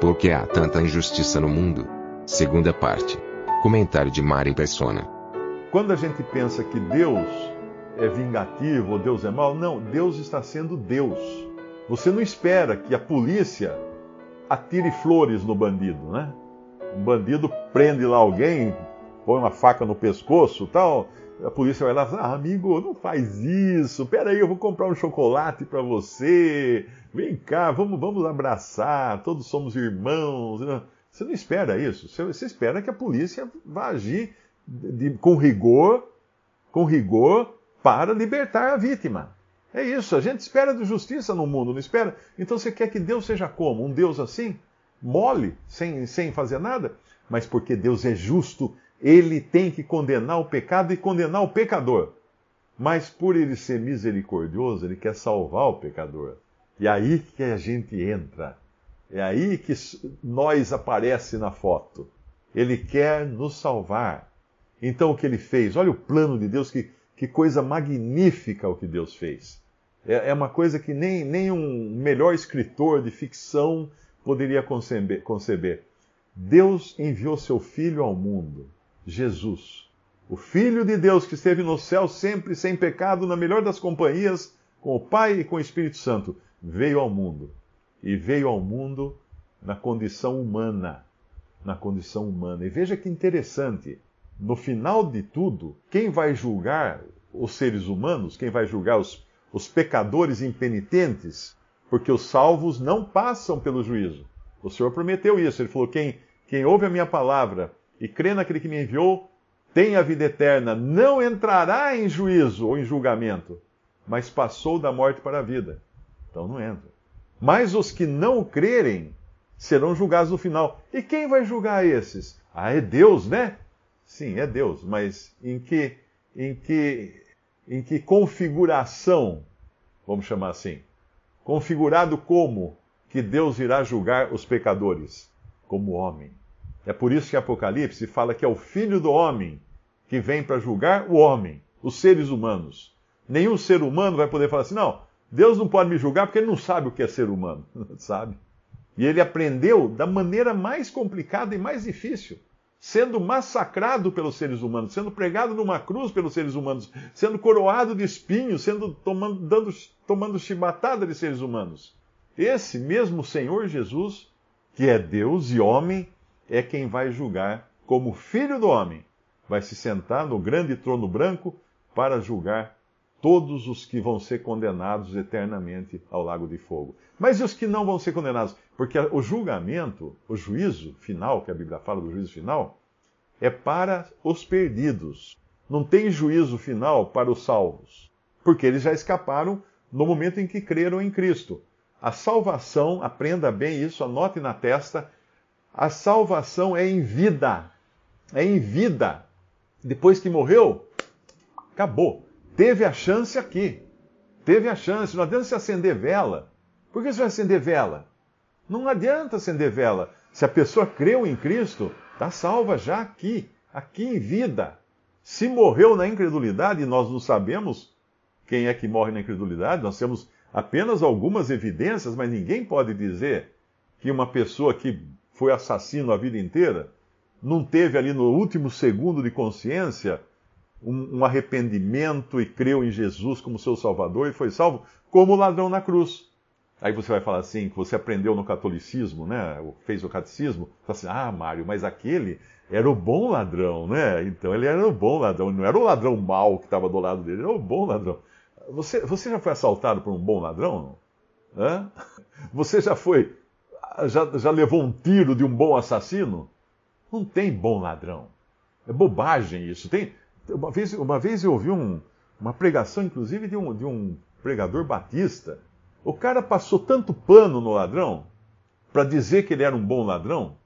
Por que há tanta injustiça no mundo? Segunda parte. Comentário de Mari Persona. Quando a gente pensa que Deus é vingativo ou Deus é mau, não, Deus está sendo Deus. Você não espera que a polícia atire flores no bandido, né? Um bandido prende lá alguém, põe uma faca no pescoço tal. A polícia vai lá e fala: ah, amigo, não faz isso. Peraí, eu vou comprar um chocolate para você. Vem cá, vamos, vamos abraçar. Todos somos irmãos. Você não espera isso. Você espera que a polícia vá agir de, com rigor, com rigor, para libertar a vítima. É isso. A gente espera de justiça no mundo, não espera? Então você quer que Deus seja como? Um Deus assim? Mole, sem, sem fazer nada? Mas porque Deus é justo, ele tem que condenar o pecado e condenar o pecador. Mas por ele ser misericordioso, ele quer salvar o pecador. E aí que a gente entra. É aí que nós aparece na foto. Ele quer nos salvar. Então o que ele fez? Olha o plano de Deus, que, que coisa magnífica o que Deus fez. É, é uma coisa que nem, nem um melhor escritor de ficção poderia conceber, conceber. Deus enviou seu Filho ao mundo Jesus, o Filho de Deus que esteve no céu sempre sem pecado, na melhor das companhias, com o Pai e com o Espírito Santo, veio ao mundo. E veio ao mundo na condição humana. Na condição humana. E veja que interessante. No final de tudo, quem vai julgar os seres humanos, quem vai julgar os, os pecadores impenitentes, porque os salvos não passam pelo juízo. O Senhor prometeu isso. Ele falou: quem, quem ouve a minha palavra e crê naquele que me enviou, tem a vida eterna, não entrará em juízo ou em julgamento, mas passou da morte para a vida. Então não entra. Mas os que não crerem serão julgados no final. E quem vai julgar esses? Ah, é Deus, né? Sim, é Deus, mas em que em que em que configuração, vamos chamar assim? Configurado como que Deus irá julgar os pecadores? Como homem. É por isso que Apocalipse fala que é o Filho do Homem que vem para julgar o homem, os seres humanos. Nenhum ser humano vai poder falar assim: não, Deus não pode me julgar porque ele não sabe o que é ser humano. sabe? E ele aprendeu da maneira mais complicada e mais difícil, sendo massacrado pelos seres humanos, sendo pregado numa cruz pelos seres humanos, sendo coroado de espinhos, sendo tomando, dando, tomando chibatada de seres humanos. Esse mesmo Senhor Jesus, que é Deus e homem, é quem vai julgar como filho do homem. Vai se sentar no grande trono branco para julgar todos os que vão ser condenados eternamente ao lago de fogo. Mas e os que não vão ser condenados? Porque o julgamento, o juízo final, que a Bíblia fala do juízo final, é para os perdidos. Não tem juízo final para os salvos, porque eles já escaparam no momento em que creram em Cristo. A salvação, aprenda bem isso, anote na testa, a salvação é em vida. É em vida. Depois que morreu, acabou. Teve a chance aqui. Teve a chance. Não adianta se acender vela. Por que você vai acender vela? Não adianta acender vela. Se a pessoa creu em Cristo, está salva já aqui, aqui em vida. Se morreu na incredulidade, nós não sabemos quem é que morre na incredulidade, nós temos apenas algumas evidências, mas ninguém pode dizer que uma pessoa que foi assassino a vida inteira, não teve ali no último segundo de consciência um, um, arrependimento e creu em Jesus como seu Salvador e foi salvo, como ladrão na cruz. Aí você vai falar assim, que você aprendeu no catolicismo, né? Fez o catecismo, fala assim, ah, Mário, mas aquele era o bom ladrão, né? Então ele era o bom ladrão, não era o ladrão mau que estava do lado dele, era o bom ladrão. Você, você já foi assaltado por um bom ladrão? Hã? Você já foi já, já levou um tiro de um bom assassino? Não tem bom ladrão. É bobagem isso. Tem, uma, vez, uma vez eu ouvi um, uma pregação, inclusive, de um, de um pregador batista. O cara passou tanto pano no ladrão para dizer que ele era um bom ladrão.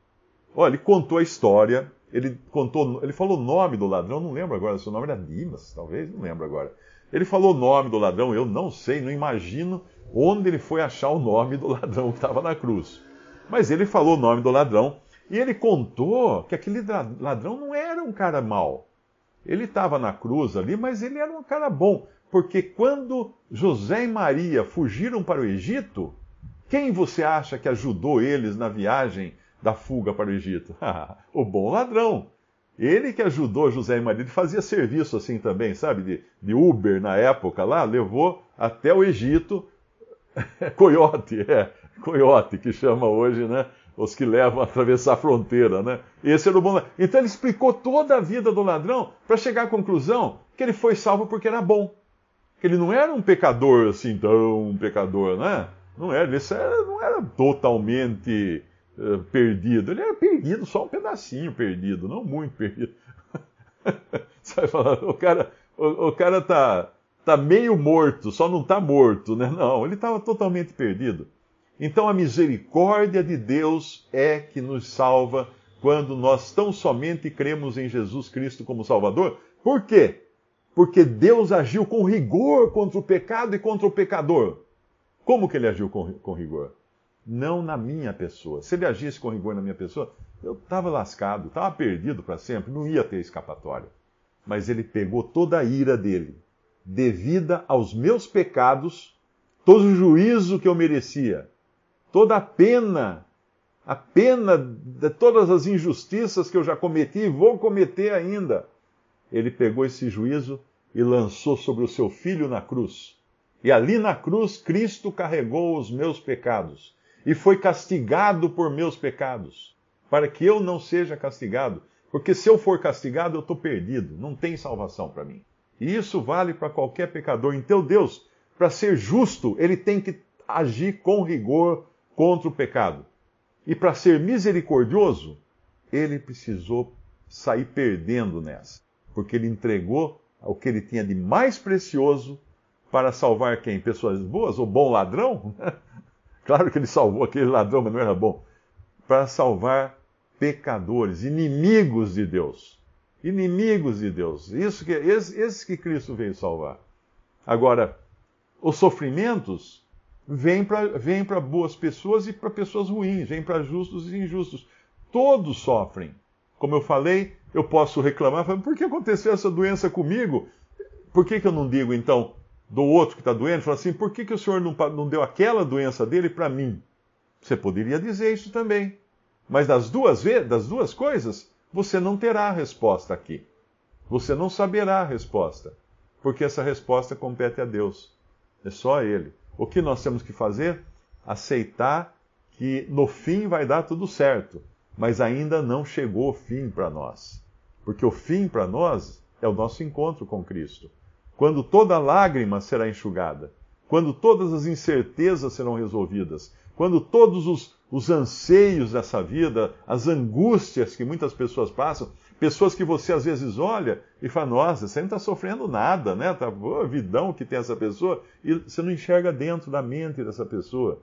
Olha, ele contou a história, ele contou, ele falou o nome do ladrão, não lembro agora, seu nome era Dimas, talvez, não lembro agora. Ele falou o nome do ladrão, eu não sei, não imagino onde ele foi achar o nome do ladrão que estava na cruz. Mas ele falou o nome do ladrão e ele contou que aquele ladrão não era um cara mau. Ele estava na cruz ali, mas ele era um cara bom. Porque quando José e Maria fugiram para o Egito, quem você acha que ajudou eles na viagem da fuga para o Egito? o bom ladrão. Ele que ajudou José e Maria, ele fazia serviço assim também, sabe, de, de Uber na época lá, levou até o Egito coiote, é, coiote que chama hoje, né? Os que levam a atravessar a fronteira, né? Esse era o bom. Então ele explicou toda a vida do ladrão para chegar à conclusão que ele foi salvo porque era bom. Que ele não era um pecador assim, tão um pecador, né? Não era, ele não era totalmente uh, perdido. Ele era perdido, só um pedacinho perdido, não muito perdido. Vai falar, o cara, o, o cara tá, tá meio morto, só não tá morto, né? Não, ele estava totalmente perdido. Então a misericórdia de Deus é que nos salva quando nós tão somente cremos em Jesus Cristo como Salvador. Por quê? Porque Deus agiu com rigor contra o pecado e contra o pecador. Como que ele agiu com, com rigor? Não na minha pessoa. Se ele agisse com rigor na minha pessoa, eu estava lascado, estava perdido para sempre, não ia ter escapatória. Mas ele pegou toda a ira dele, devida aos meus pecados, todo o juízo que eu merecia, toda a pena, a pena de todas as injustiças que eu já cometi e vou cometer ainda. Ele pegou esse juízo e lançou sobre o seu filho na cruz. E ali na cruz, Cristo carregou os meus pecados e foi castigado por meus pecados, para que eu não seja castigado. Porque se eu for castigado, eu estou perdido, não tem salvação para mim. E isso vale para qualquer pecador. Então, Deus, para ser justo, ele tem que agir com rigor contra o pecado. E para ser misericordioso, ele precisou sair perdendo nessa, porque ele entregou o que ele tinha de mais precioso para salvar quem? Pessoas boas? O bom ladrão? claro que ele salvou aquele ladrão, mas não era bom. Para salvar pecadores, inimigos de Deus. Inimigos de Deus. Isso que, esses, esses que Cristo veio salvar. Agora, os sofrimentos vem para boas pessoas e para pessoas ruins, vem para justos e injustos. Todos sofrem. Como eu falei, eu posso reclamar, por que aconteceu essa doença comigo? Por que, que eu não digo, então, do outro que está doente, fala assim, por que, que o senhor não, não deu aquela doença dele para mim? Você poderia dizer isso também. Mas das duas, das duas coisas, você não terá a resposta aqui. Você não saberá a resposta. Porque essa resposta compete a Deus. É só Ele. O que nós temos que fazer? Aceitar que no fim vai dar tudo certo, mas ainda não chegou o fim para nós. Porque o fim para nós é o nosso encontro com Cristo. Quando toda lágrima será enxugada, quando todas as incertezas serão resolvidas, quando todos os, os anseios dessa vida, as angústias que muitas pessoas passam, Pessoas que você às vezes olha e fala, nossa, você não está sofrendo nada, né? Tá boa vidão que tem essa pessoa, e você não enxerga dentro da mente dessa pessoa.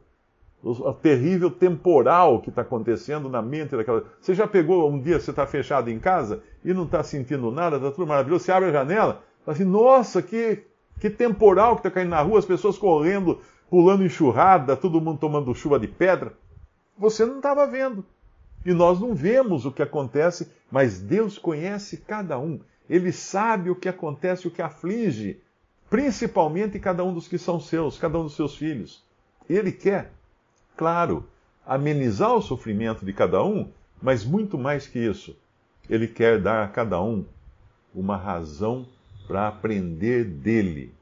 O, terrível temporal que está acontecendo na mente daquela. Você já pegou um dia, você está fechado em casa e não está sentindo nada, está tudo maravilhoso, você abre a janela, fala assim, nossa, que, que temporal que está caindo na rua, as pessoas correndo, pulando enxurrada, todo mundo tomando chuva de pedra. Você não estava vendo. E nós não vemos o que acontece, mas Deus conhece cada um. Ele sabe o que acontece, o que aflige, principalmente cada um dos que são seus, cada um dos seus filhos. Ele quer, claro, amenizar o sofrimento de cada um, mas muito mais que isso, ele quer dar a cada um uma razão para aprender dele.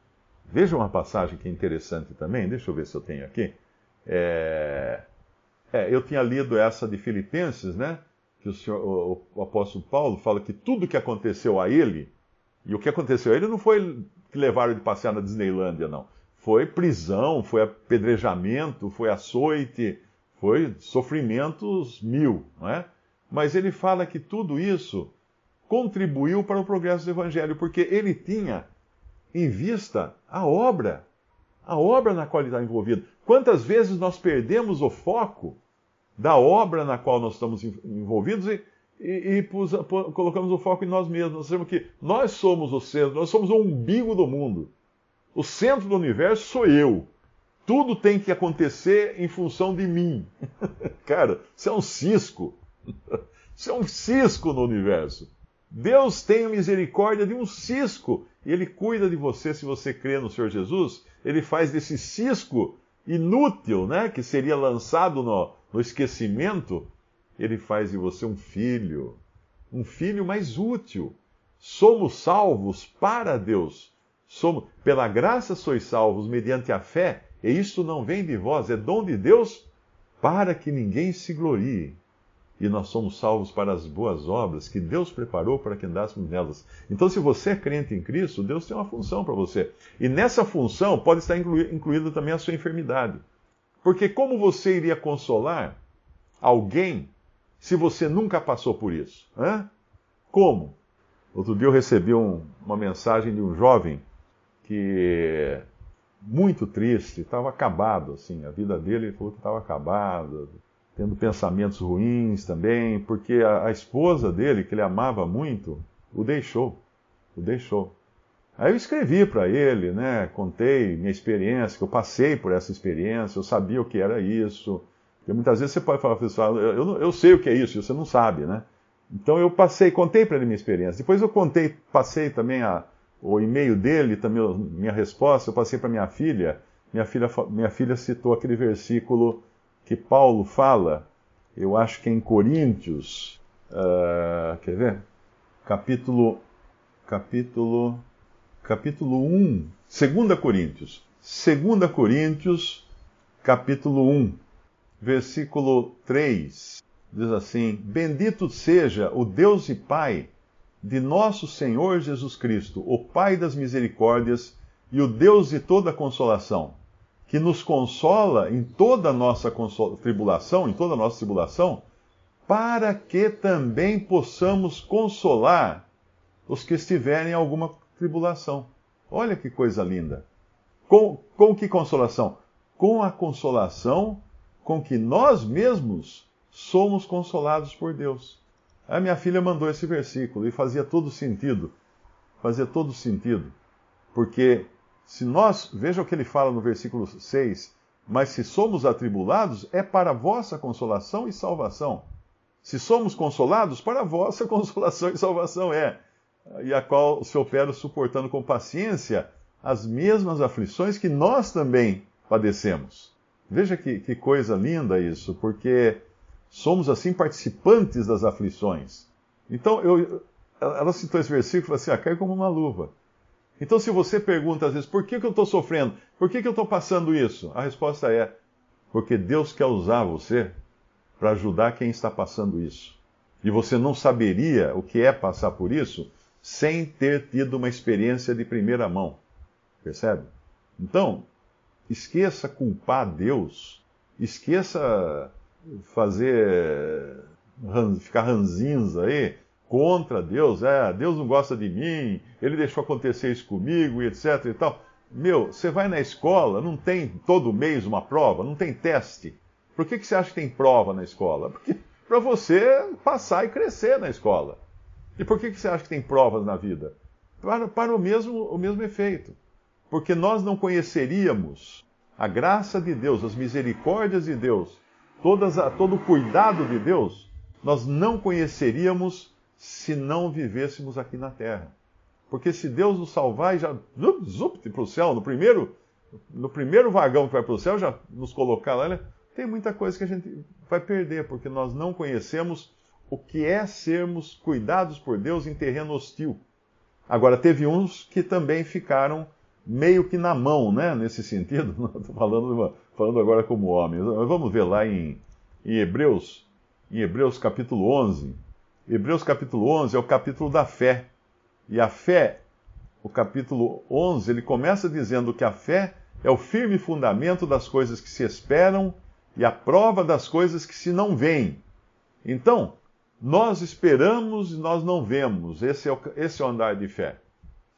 Veja uma passagem que é interessante também, deixa eu ver se eu tenho aqui. É... É, eu tinha lido essa de Filipenses, né? Que o, senhor, o, o, apóstolo Paulo fala que tudo que aconteceu a ele, e o que aconteceu a ele não foi que levaram de passear na Disneylândia, não. Foi prisão, foi apedrejamento, foi açoite, foi sofrimentos mil, não é? Mas ele fala que tudo isso contribuiu para o progresso do evangelho, porque ele tinha em vista a obra, a obra na qual ele está envolvido. Quantas vezes nós perdemos o foco da obra na qual nós estamos envolvidos e, e, e pus, colocamos o foco em nós mesmos. Nós que nós somos o centro, nós somos o umbigo do mundo. O centro do universo sou eu. Tudo tem que acontecer em função de mim. Cara, isso é um cisco. Isso é um cisco no universo. Deus tem misericórdia de um cisco. E Ele cuida de você se você crê no Senhor Jesus. Ele faz desse cisco inútil, né, que seria lançado no, no esquecimento, Ele faz de você um filho. Um filho mais útil. Somos salvos para Deus. Somos, pela graça sois salvos mediante a fé, e isto não vem de vós, é dom de Deus para que ninguém se glorie e nós somos salvos para as boas obras que Deus preparou para que andássemos nelas. Então, se você é crente em Cristo, Deus tem uma função para você. E nessa função pode estar incluída também a sua enfermidade. Porque como você iria consolar alguém se você nunca passou por isso? Hã? Como? Outro dia eu recebi um, uma mensagem de um jovem que muito triste, estava acabado, assim, a vida dele ele falou que estava acabada, tendo pensamentos ruins também, porque a, a, esposa dele, que ele amava muito, o deixou. O deixou. Aí eu escrevi para ele, né? Contei minha experiência, que eu passei por essa experiência, eu sabia o que era isso. Porque muitas vezes você pode falar, pessoal, eu, eu, eu sei o que é isso, você não sabe, né? Então eu passei, contei para ele minha experiência. Depois eu contei, passei também a, o e-mail dele, também minha resposta, eu passei para minha filha. Minha filha, minha filha citou aquele versículo que Paulo fala, eu acho que é em Coríntios, uh, quer ver? Capítulo, capítulo, capítulo 1, 2 Coríntios, 2 Coríntios, capítulo 1, versículo 3, diz assim: Bendito seja o Deus e Pai de nosso Senhor Jesus Cristo, o Pai das misericórdias e o Deus de toda consolação que nos consola em toda a nossa tribulação, em toda a nossa tribulação, para que também possamos consolar os que estiverem em alguma tribulação. Olha que coisa linda. Com, com que consolação? Com a consolação com que nós mesmos somos consolados por Deus. A minha filha mandou esse versículo e fazia todo sentido. Fazia todo sentido. Porque se nós, veja o que ele fala no versículo 6, mas se somos atribulados, é para vossa consolação e salvação. Se somos consolados, para vossa consolação e salvação é, e a qual se opera suportando com paciência as mesmas aflições que nós também padecemos. Veja que, que coisa linda isso, porque somos assim participantes das aflições. Então, eu, ela citou esse versículo assim: ah, cai como uma luva. Então, se você pergunta às vezes, por que, que eu estou sofrendo? Por que, que eu estou passando isso? A resposta é, porque Deus quer usar você para ajudar quem está passando isso. E você não saberia o que é passar por isso sem ter tido uma experiência de primeira mão. Percebe? Então, esqueça culpar Deus, esqueça fazer ficar ranzinza aí, contra Deus, é, Deus não gosta de mim, ele deixou acontecer isso comigo e etc e tal. Meu, você vai na escola, não tem todo mês uma prova, não tem teste. Por que, que você acha que tem prova na escola? Porque para você passar e crescer na escola. E por que, que você acha que tem provas na vida? Para, para o, mesmo, o mesmo efeito. Porque nós não conheceríamos a graça de Deus, as misericórdias de Deus, todas, todo o cuidado de Deus, nós não conheceríamos se não vivêssemos aqui na terra. Porque se Deus nos salvar e já zup, para o céu, no primeiro, no primeiro vagão que vai para o céu, já nos colocar lá, né? tem muita coisa que a gente vai perder, porque nós não conhecemos o que é sermos cuidados por Deus em terreno hostil. Agora, teve uns que também ficaram meio que na mão, né? Nesse sentido, estou falando, falando agora como homem. Vamos ver lá em, em Hebreus, em Hebreus capítulo 11, Hebreus capítulo 11 é o capítulo da fé. E a fé, o capítulo 11, ele começa dizendo que a fé é o firme fundamento das coisas que se esperam e a prova das coisas que se não veem. Então, nós esperamos e nós não vemos. Esse é, o, esse é o andar de fé.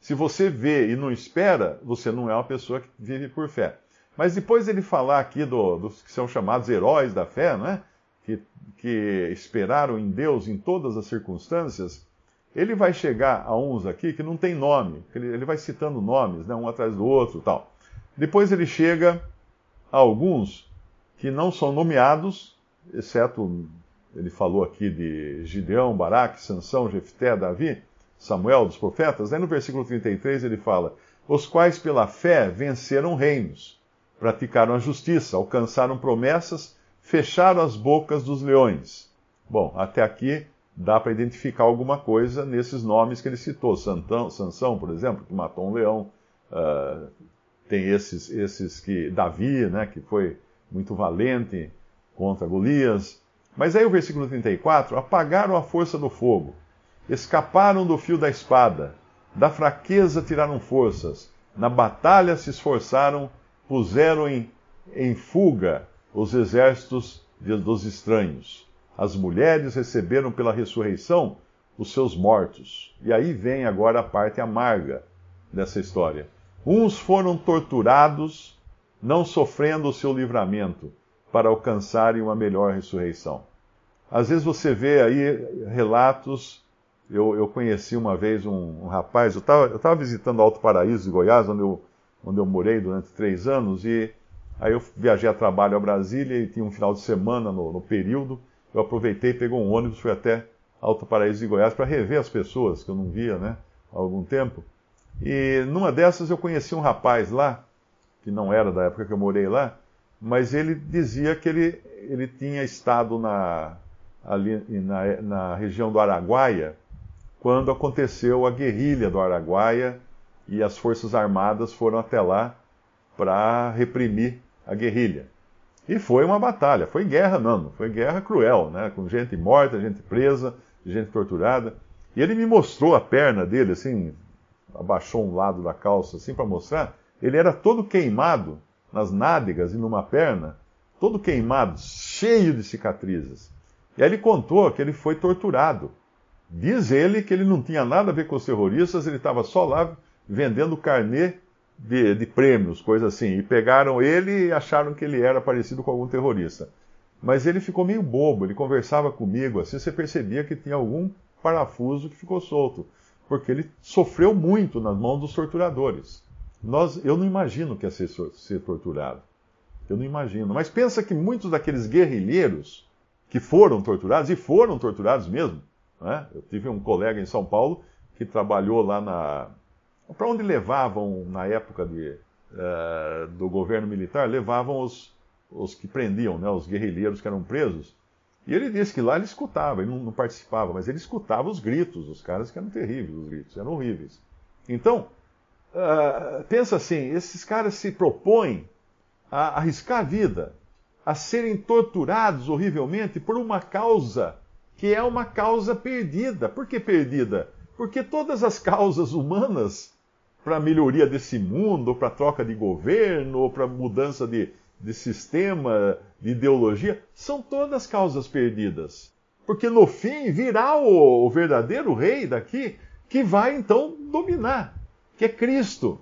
Se você vê e não espera, você não é uma pessoa que vive por fé. Mas depois ele falar aqui do, dos que são chamados heróis da fé, não é? Que, que esperaram em Deus em todas as circunstâncias, ele vai chegar a uns aqui que não tem nome. Ele, ele vai citando nomes, né, um atrás do outro tal. Depois ele chega a alguns que não são nomeados, exceto, ele falou aqui de Gideão, Baraque, Sansão, Jefté, Davi, Samuel, dos profetas. Aí no versículo 33 ele fala: Os quais pela fé venceram reinos, praticaram a justiça, alcançaram promessas, fecharam as bocas dos leões. Bom, até aqui dá para identificar alguma coisa nesses nomes que ele citou. Santão, Sansão, por exemplo, que matou um leão. Uh, tem esses, esses que. Davi, né, que foi muito valente contra Golias. Mas aí o versículo 34: apagaram a força do fogo, escaparam do fio da espada, da fraqueza tiraram forças, na batalha se esforçaram, puseram em, em fuga os exércitos de, dos estranhos as mulheres receberam pela ressurreição os seus mortos. E aí vem agora a parte amarga dessa história. Uns foram torturados, não sofrendo o seu livramento, para alcançarem uma melhor ressurreição. Às vezes você vê aí relatos. Eu, eu conheci uma vez um, um rapaz, eu estava visitando Alto Paraíso de Goiás, onde eu, onde eu morei durante três anos, e aí eu viajei a trabalho a Brasília e tinha um final de semana no, no período eu aproveitei, pegou um ônibus, fui até Alto Paraíso de Goiás para rever as pessoas que eu não via né, há algum tempo. E numa dessas eu conheci um rapaz lá, que não era da época que eu morei lá, mas ele dizia que ele, ele tinha estado na, ali na, na região do Araguaia quando aconteceu a guerrilha do Araguaia e as Forças Armadas foram até lá para reprimir a guerrilha. E foi uma batalha, foi guerra mesmo, foi guerra cruel, né? com gente morta, gente presa, gente torturada. E ele me mostrou a perna dele, assim, abaixou um lado da calça, assim, para mostrar. Ele era todo queimado nas nádegas e numa perna, todo queimado, cheio de cicatrizes. E aí ele contou que ele foi torturado. Diz ele que ele não tinha nada a ver com os terroristas, ele estava só lá vendendo carnê de, de prêmios, coisa assim. E pegaram ele e acharam que ele era parecido com algum terrorista. Mas ele ficou meio bobo, ele conversava comigo, assim você percebia que tinha algum parafuso que ficou solto, porque ele sofreu muito nas mãos dos torturadores. Nós, eu não imagino que é ser, ser torturado. Eu não imagino. Mas pensa que muitos daqueles guerrilheiros que foram torturados, e foram torturados mesmo. Né? Eu tive um colega em São Paulo que trabalhou lá na, para onde levavam, na época de, uh, do governo militar, levavam os, os que prendiam, né, os guerrilheiros que eram presos. E ele disse que lá ele escutava, ele não, não, participava, mas ele escutava os gritos, os caras que eram terríveis, os gritos, eram horríveis. Então, uh, pensa assim: esses caras se propõem a arriscar a vida, a serem torturados horrivelmente por uma causa que é uma causa perdida. Por que perdida? Porque todas as causas humanas para a melhoria desse mundo, ou para troca de governo, ou para mudança de, de sistema, de ideologia, são todas causas perdidas. Porque no fim virá o, o verdadeiro rei daqui que vai então dominar, que é Cristo.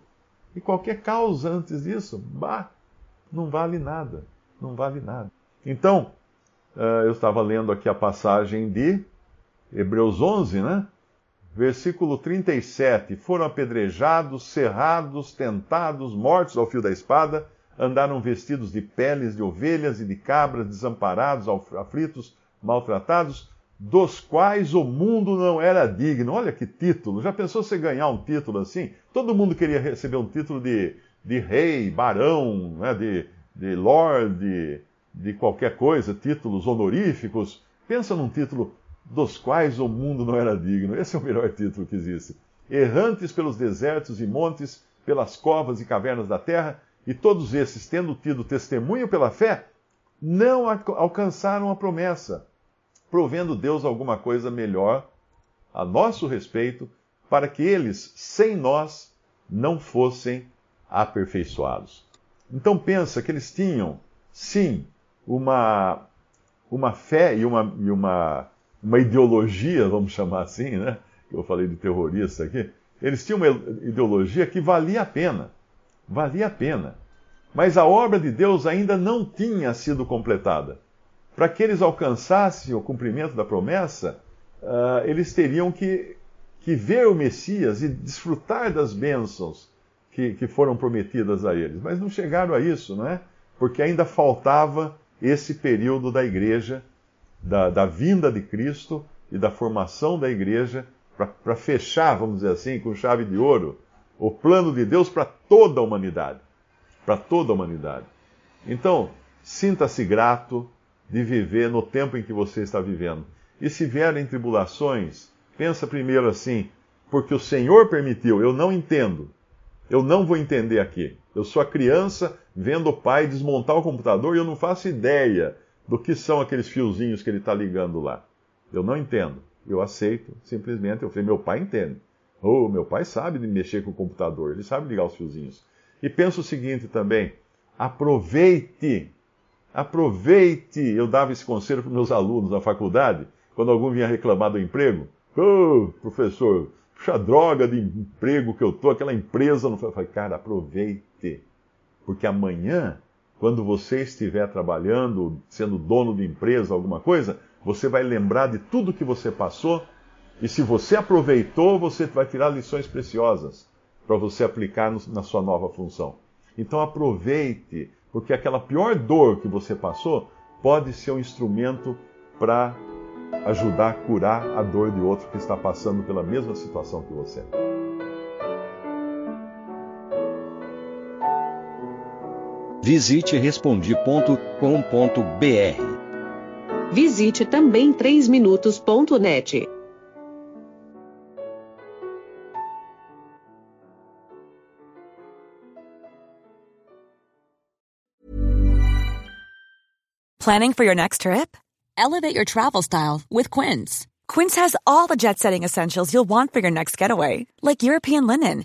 E qualquer causa antes disso, bah, não vale nada. Não vale nada. Então, uh, eu estava lendo aqui a passagem de Hebreus 11, né? Versículo 37, foram apedrejados, cerrados, tentados, mortos ao fio da espada, andaram vestidos de peles de ovelhas e de cabras, desamparados, aflitos, maltratados, dos quais o mundo não era digno. Olha que título! Já pensou você ganhar um título assim? Todo mundo queria receber um título de, de rei, barão, né, de, de lord, de, de qualquer coisa, títulos honoríficos. Pensa num título dos quais o mundo não era digno. Esse é o melhor título que existe. Errantes pelos desertos e montes, pelas covas e cavernas da terra, e todos esses, tendo tido testemunho pela fé, não alcançaram a promessa, provendo Deus alguma coisa melhor a nosso respeito, para que eles, sem nós, não fossem aperfeiçoados. Então pensa que eles tinham, sim, uma, uma fé e uma, e uma uma ideologia, vamos chamar assim, né? Eu falei de terrorista aqui. Eles tinham uma ideologia que valia a pena. Valia a pena. Mas a obra de Deus ainda não tinha sido completada. Para que eles alcançassem o cumprimento da promessa, uh, eles teriam que, que ver o Messias e desfrutar das bênçãos que, que foram prometidas a eles. Mas não chegaram a isso, não é? Porque ainda faltava esse período da igreja, da, da vinda de Cristo e da formação da igreja, para fechar, vamos dizer assim, com chave de ouro, o plano de Deus para toda a humanidade. Para toda a humanidade. Então, sinta-se grato de viver no tempo em que você está vivendo. E se vierem tribulações, pensa primeiro assim, porque o Senhor permitiu, eu não entendo. Eu não vou entender aqui. Eu sou a criança vendo o pai desmontar o computador e eu não faço ideia do que são aqueles fiozinhos que ele está ligando lá. Eu não entendo. Eu aceito, simplesmente. Eu falei, meu pai entende. Oh, meu pai sabe mexer com o computador, ele sabe ligar os fiozinhos. E penso o seguinte também: aproveite, aproveite. Eu dava esse conselho para meus alunos na faculdade, quando algum vinha reclamar do emprego. Oh, professor, puxa droga de emprego que eu tô, aquela empresa não foi. Eu falei, cara, aproveite. Porque amanhã, quando você estiver trabalhando, sendo dono de empresa, alguma coisa, você vai lembrar de tudo que você passou. E se você aproveitou, você vai tirar lições preciosas para você aplicar na sua nova função. Então aproveite, porque aquela pior dor que você passou pode ser um instrumento para ajudar a curar a dor de outro que está passando pela mesma situação que você. Visite respondi.com.br. Visite também 3minutos.net. Planning for your next trip? Elevate your travel style with Quince. Quince has all the jet setting essentials you'll want for your next getaway, like European linen,